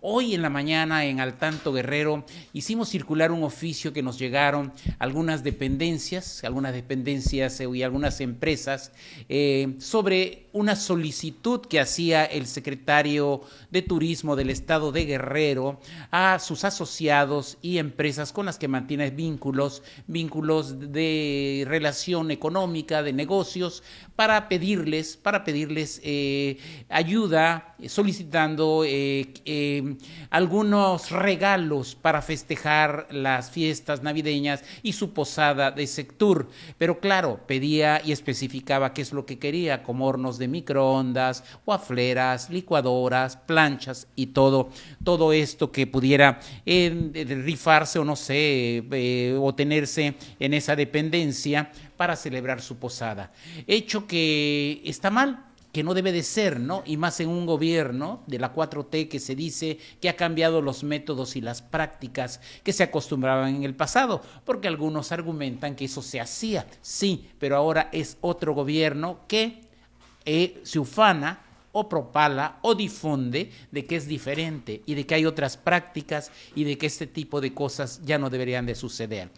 Hoy en la mañana en Altanto Guerrero hicimos circular un oficio que nos llegaron algunas dependencias, algunas dependencias y algunas empresas eh, sobre una solicitud que hacía el secretario de Turismo del Estado de Guerrero a sus asociados y empresas con las que mantiene vínculos, vínculos de relación económica, de negocios, para pedirles, para pedirles eh, ayuda, solicitando eh, eh, algunos regalos para festejar las fiestas navideñas y su posada de sector. Pero claro, pedía y especificaba qué es lo que quería, como hornos de microondas, guafleras, licuadoras, planchas y todo, todo esto que pudiera rifarse o no sé, o tenerse en esa dependencia para celebrar su posada. Hecho que está mal, que no debe de ser, ¿no? Y más en un gobierno de la 4T que se dice que ha cambiado los métodos y las prácticas que se acostumbraban en el pasado, porque algunos argumentan que eso se hacía, sí, pero ahora es otro gobierno que eh, se ufana o propala o difunde de que es diferente y de que hay otras prácticas y de que este tipo de cosas ya no deberían de suceder.